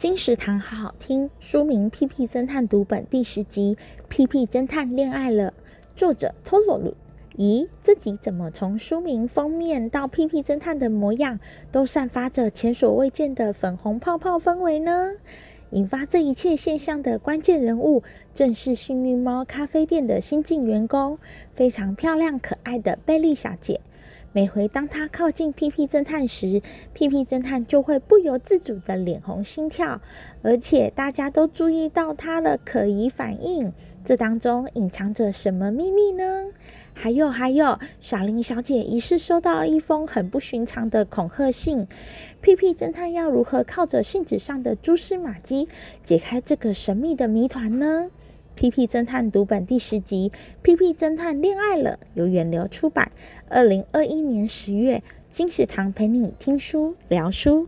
金石堂好好听，书名《屁屁侦探读本》第十集《屁屁侦探恋爱了》，作者托罗鲁。咦，这集怎么从书名封面到屁屁侦探的模样，都散发着前所未见的粉红泡泡氛围呢？引发这一切现象的关键人物，正是幸运猫咖啡店的新进员工，非常漂亮可爱的贝利小姐。每回当他靠近屁屁侦探时，屁屁侦探就会不由自主的脸红心跳，而且大家都注意到他的可疑反应。这当中隐藏着什么秘密呢？还有还有，小林小姐疑似收到了一封很不寻常的恐吓信，屁屁侦探要如何靠着信纸上的蛛丝马迹解开这个神秘的谜团呢？《屁屁侦探读本》第十集《屁屁侦探恋爱了》，由远流出版，二零二一年十月，金石堂陪你听书聊书。